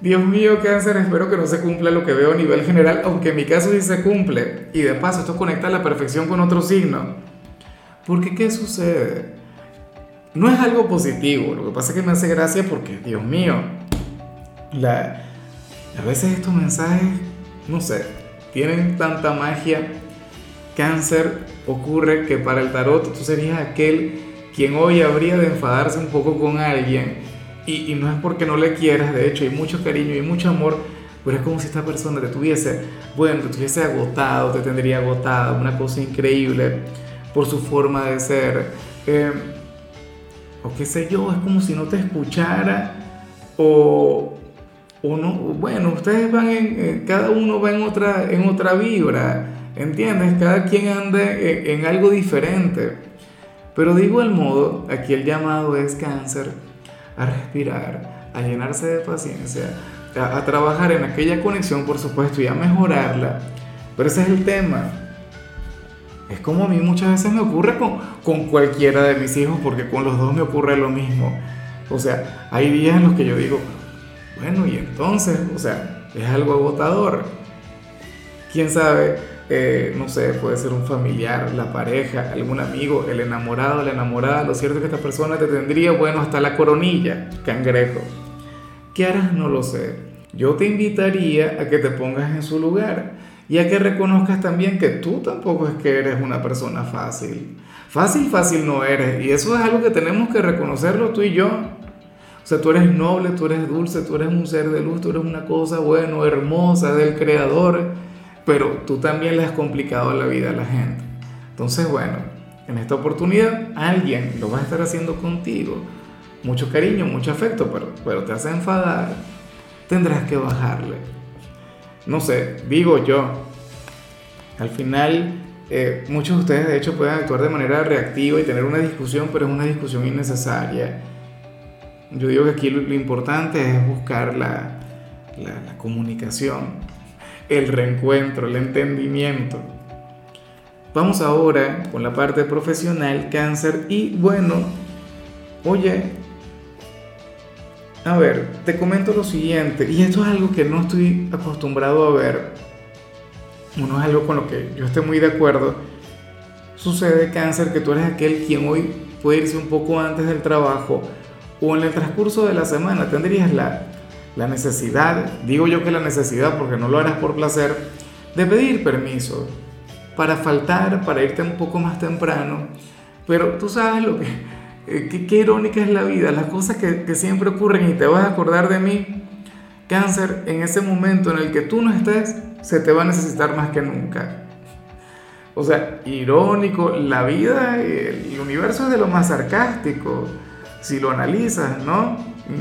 Dios mío, cáncer, espero que no se cumpla lo que veo a nivel general, aunque en mi caso sí se cumple. Y de paso, esto conecta a la perfección con otro signo. Porque, ¿qué sucede? No es algo positivo, lo que pasa es que me hace gracia porque, Dios mío, la, a veces estos mensajes, no sé, tienen tanta magia. Cáncer ocurre que para el tarot tú serías aquel quien hoy habría de enfadarse un poco con alguien y, no es porque no le quieras, de hecho hay mucho cariño y mucho amor, pero es como si esta persona te tuviese, bueno, te tuviese agotado, te tendría agotado, una cosa increíble por su forma de ser. Eh, o qué sé yo, es como si no te escuchara o, o no, bueno, ustedes van en, cada uno va en otra, en otra vibra, ¿entiendes? Cada quien anda en, en algo diferente. Pero de igual modo, aquí el llamado es cáncer a respirar, a llenarse de paciencia, a, trabajar en aquella conexión, por supuesto, y a mejorarla. Pero ese es el tema. Es como a mí muchas veces me ocurre con, con cualquiera de mis hijos, porque con los dos me ocurre lo mismo. O sea, hay días en los que yo digo, bueno, y entonces, o sea, es algo agotador. ¿Quién sabe? Eh, no sé, puede ser un familiar, la pareja, algún amigo, el enamorado, la enamorada. Lo cierto es que esta persona te tendría, bueno, hasta la coronilla, cangrejo. ¿Qué harás? No lo sé. Yo te invitaría a que te pongas en su lugar y a que reconozcas también que tú tampoco es que eres una persona fácil. Fácil, fácil no eres. Y eso es algo que tenemos que reconocerlo tú y yo. O sea, tú eres noble, tú eres dulce, tú eres un ser de luz, tú eres una cosa, bueno, hermosa del Creador pero tú también le has complicado la vida a la gente. Entonces, bueno, en esta oportunidad alguien lo va a estar haciendo contigo. Mucho cariño, mucho afecto, pero, pero te hace enfadar. Tendrás que bajarle. No sé, digo yo. Al final, eh, muchos de ustedes de hecho pueden actuar de manera reactiva y tener una discusión, pero es una discusión innecesaria. Yo digo que aquí lo, importante es buscar la, la comunicación el reencuentro, el entendimiento. Vamos ahora con la parte profesional, cáncer. Y bueno, oye, a ver, te comento lo siguiente, y esto es algo que no estoy acostumbrado a ver. Uno es algo con lo que yo estoy muy de acuerdo. Sucede, cáncer, que tú eres aquel quien hoy puede irse un poco antes del trabajo o en el transcurso de la semana tendrías la la necesidad, digo yo que la necesidad porque no lo harás por placer, de pedir permiso para faltar, para irte un poco más temprano. Pero tú sabes lo que, eh, qué, irónica es la vida, las cosas que, que siempre ocurren y te vas a acordar de mí. Cáncer, en ese momento en el que tú no estés, se te va a necesitar más que nunca. O sea, irónico, la vida, el universo es de lo más sarcástico, si lo analizas, ¿no?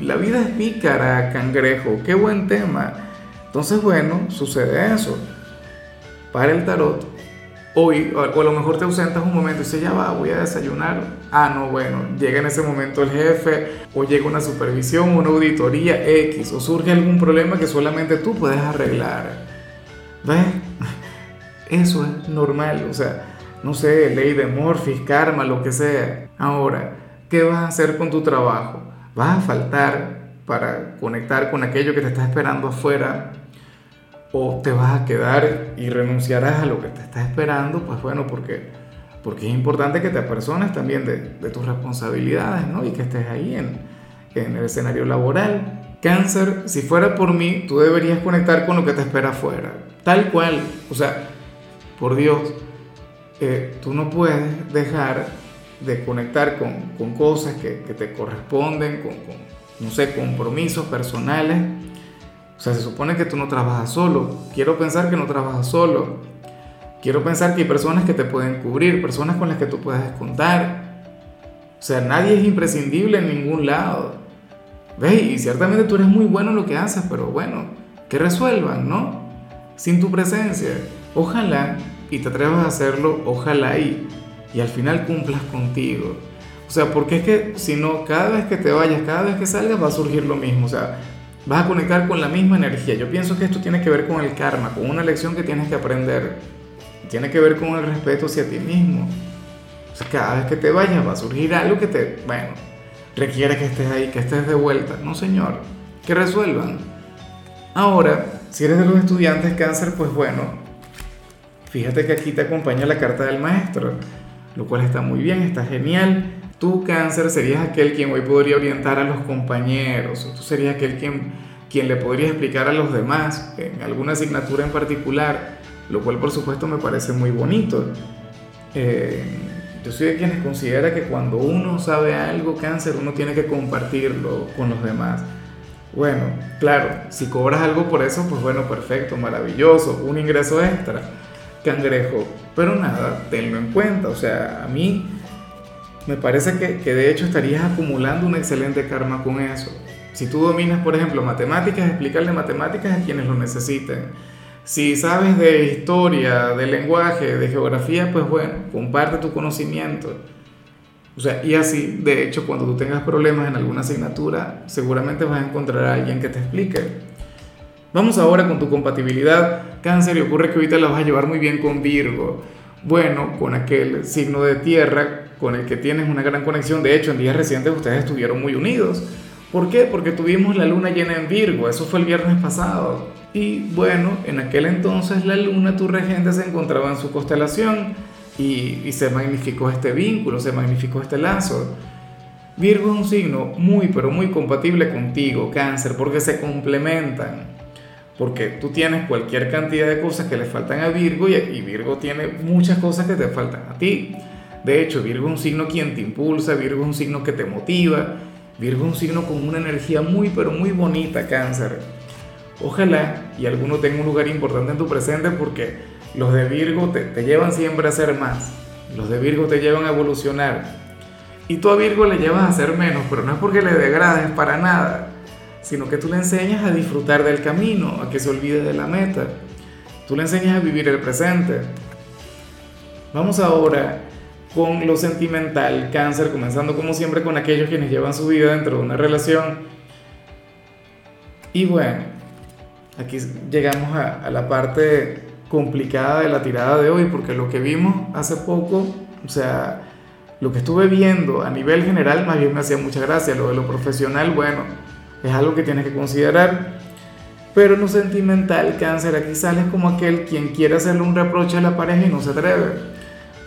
La vida es pícara, cangrejo, qué buen tema. Entonces, bueno, sucede eso. Para el tarot, hoy, o a lo mejor te ausentas un momento y dices, ya va, voy a desayunar. Ah, no, bueno, llega en ese momento el jefe, o llega una supervisión, una auditoría X, o surge algún problema que solamente tú puedes arreglar. ¿Ves? Eso es normal, o sea, no sé, ley de Morphy, karma, lo que sea. Ahora, ¿qué vas a hacer con tu trabajo? vas a faltar para conectar con aquello que te está esperando afuera o te vas a quedar y renunciarás a lo que te está esperando, pues bueno, porque, porque es importante que te apersones también de, de tus responsabilidades, ¿no? Y que estés ahí en, en, el escenario laboral. Cáncer, si fuera por mí, tú deberías conectar con lo que te espera afuera, tal cual, o sea, por Dios, eh, tú no puedes dejar de conectar con, con cosas que, que, te corresponden, con, con, no sé, compromisos personales. O sea, se supone que tú no trabajas solo. Quiero pensar que no trabajas solo. Quiero pensar que hay personas que te pueden cubrir, personas con las que tú puedes contar. O sea, nadie es imprescindible en ningún lado. ¿Ves? Y ciertamente tú eres muy bueno en lo que haces, pero bueno, que resuelvan, ¿no? Sin tu presencia. ojalá y te atrevas a hacerlo, ojalá y, y al final cumplas contigo. O sea, porque es que si no, cada vez que te vayas, cada vez que salgas va a surgir lo mismo. O sea, vas a conectar con la misma energía. Yo pienso que esto tiene que ver con el karma, con una lección que tienes que aprender. Tiene que ver con el respeto hacia ti mismo. O sea, cada vez que te vayas va a surgir algo que te, bueno, requiere que estés ahí, que estés de vuelta. No, señor, que resuelvan. Ahora, si eres de los estudiantes cáncer, pues bueno, fíjate que aquí te acompaña la carta del maestro, lo cual está muy bien, está genial. Tú, cáncer, serías aquel quien hoy podría orientar a los compañeros, tú serías aquel quien, quien le podría explicar a los demás en alguna asignatura en particular, lo cual por supuesto me parece muy bonito. Eh, yo soy de quienes considera que cuando uno sabe algo, cáncer, uno tiene que compartirlo con los demás. Bueno, claro, si cobras algo por eso, pues bueno, perfecto, maravilloso, un ingreso extra, cangrejo. Pero nada, tenlo en cuenta, o sea, a mí me parece que, que, de hecho estarías acumulando un excelente karma con eso. Si tú dominas, por ejemplo, matemáticas, explicarle matemáticas a quienes lo necesiten. Si sabes de historia, de lenguaje, de geografía, pues bueno, comparte tu conocimiento. O sea, y así, de hecho, cuando tú tengas problemas en alguna asignatura, seguramente vas a encontrar a alguien que te explique. Vamos ahora con tu compatibilidad, cáncer, y ocurre que ahorita la vas a llevar muy bien con Virgo. Bueno, con aquel signo de tierra con el que tienes una gran conexión. De hecho, en días recientes ustedes estuvieron muy unidos. ¿Por qué? Porque tuvimos la luna llena en Virgo, eso fue el viernes pasado. Y bueno, en aquel entonces la luna, tu regente, se encontraba en su constelación y, se magnificó este vínculo, se magnificó este lazo. Virgo es un signo muy, pero muy compatible contigo, cáncer, porque se complementan. Porque tú tienes cualquier cantidad de cosas que le faltan a Virgo y, Virgo tiene muchas cosas que te faltan a ti. De hecho, Virgo es un signo quien te impulsa, Virgo es un signo que te motiva, Virgo es un signo con una energía muy, pero muy bonita, cáncer. Ojalá y alguno tenga un lugar importante en tu presente porque los de Virgo te, te llevan siempre a ser más, los de Virgo te llevan a evolucionar. Y tú a Virgo le llevas a ser menos, pero no es porque le degrades para nada, sino que tú le enseñas a disfrutar del camino, a que se olvide de la meta. Tú le enseñas a vivir el presente. Vamos ahora con lo sentimental, cáncer, comenzando como siempre con aquellos quienes llevan su vida dentro de una relación. Y bueno, aquí llegamos a, la parte complicada de la tirada de hoy, porque lo que vimos hace poco, o sea, lo que estuve viendo a nivel general más bien me hacía mucha gracia, lo de lo profesional, bueno, es algo que tienes que considerar. Pero en lo sentimental, cáncer, aquí sales como aquel quien quiere hacerle un reproche a la pareja y no se atreve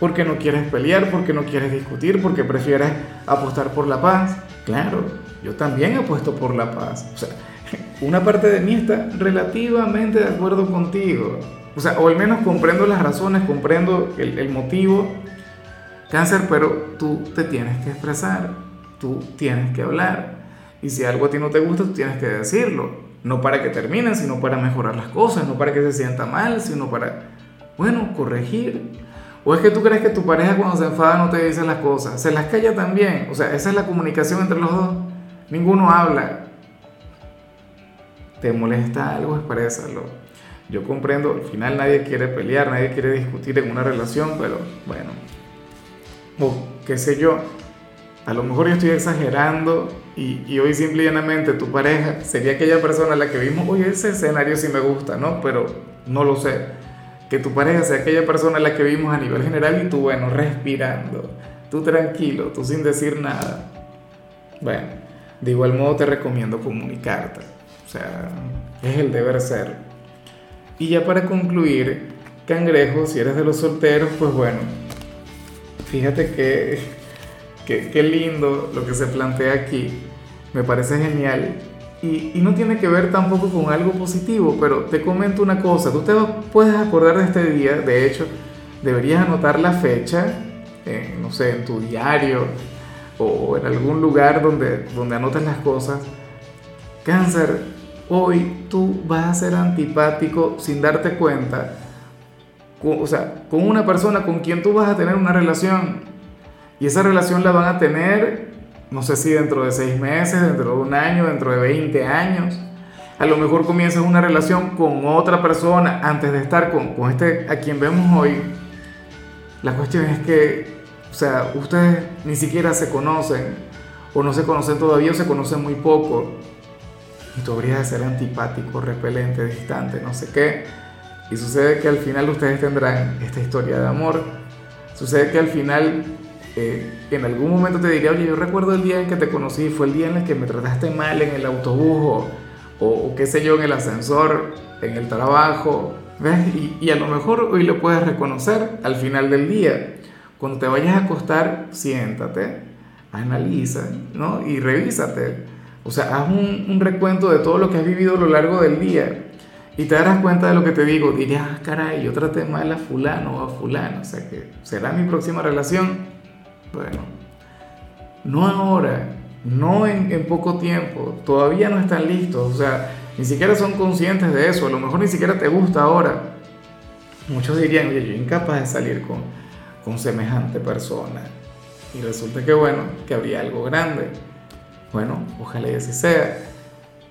porque no quieres pelear, porque no quieres discutir, porque prefieres apostar por la paz. Claro, yo también apuesto por la paz. O sea, una parte de mí está relativamente de acuerdo contigo. O sea, o al menos comprendo las razones, comprendo el, el motivo. Cáncer, pero tú te tienes que expresar, tú tienes que hablar. Y si algo a ti no te gusta, tú tienes que decirlo. No para que terminen, sino para mejorar las cosas, no para que se sienta mal, sino para, bueno, corregir. ¿O es que tú crees que tu pareja cuando se enfada no te dice las cosas? Se las calla también. O sea, esa es la comunicación entre los dos. Ninguno habla. ¿Te molesta algo? Exprésalo. Yo comprendo, al final nadie quiere pelear, nadie quiere discutir en una relación, pero bueno. O qué sé yo. A lo mejor yo estoy exagerando y, y hoy simple y llanamente tu pareja sería aquella persona a la que vimos, oye, ese escenario sí me gusta, ¿no? Pero no lo sé que tu pareja sea aquella persona a la que vimos a nivel general y tú, bueno, respirando, tú tranquilo, tú sin decir nada. Bueno, de igual modo te recomiendo comunicarte, o sea, es el deber ser. Y ya para concluir, cangrejo, si eres de los solteros, pues bueno, fíjate que, que, qué lindo lo que se plantea aquí, me parece genial. Y, y, no tiene que ver tampoco con algo positivo, pero te comento una cosa, tú te puedes acordar de este día, de hecho, deberías anotar la fecha, en, no sé, en tu diario o en algún lugar donde, donde anotes las cosas. Cáncer, hoy tú vas a ser antipático sin darte cuenta, o sea, con una persona con quien tú vas a tener una relación. Y esa relación la van a tener no sé si dentro de seis meses, dentro de un año, dentro de 20 años. a lo mejor comienzas una relación con otra persona antes de estar con, con este a quien vemos hoy. La cuestión es que, o sea, ustedes ni siquiera se conocen, o no se conocen todavía, o se conocen muy poco. Y tú habrías de ser antipático, repelente, distante, no sé qué. Y sucede que al final ustedes tendrán esta historia de amor. Sucede que al final, eh, en algún momento te diría, oye, yo recuerdo el día en que te conocí, fue el día en el que me trataste mal en el autobús o, o, qué sé yo, en el ascensor, en el trabajo. ¿Ves? Y, y a lo mejor hoy lo puedes reconocer al final del día. Cuando te vayas a acostar, siéntate, analiza, ¿no? Y revísate. O sea, haz un, un recuento de todo lo que has vivido a lo largo del día y te darás cuenta de lo que te digo. Dirías, ah, caray, yo traté mal a fulano o a fulano. O sea que será mi próxima relación. Bueno, no ahora, no en, en, poco tiempo. Todavía no están listos. O sea, ni siquiera son conscientes de eso. A lo mejor ni siquiera te gusta ahora. Muchos dirían, oye, yo incapaz de salir con, con semejante persona. Y resulta que bueno, que habría algo grande. Bueno, ojalá y así sea.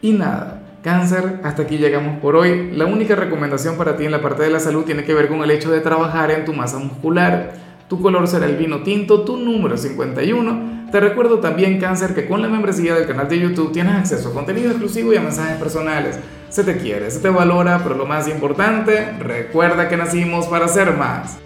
Y nada, Cáncer, hasta aquí llegamos por hoy. La única recomendación para ti en la parte de la salud tiene que ver con el hecho de trabajar en tu masa muscular. Tu color será el vino tinto, tu número 51. Te recuerdo también, Cáncer, que con la membresía del canal de YouTube tienes acceso a contenido exclusivo y a mensajes personales. Se te quiere, se te valora, pero lo más importante, recuerda que nacimos para ser más.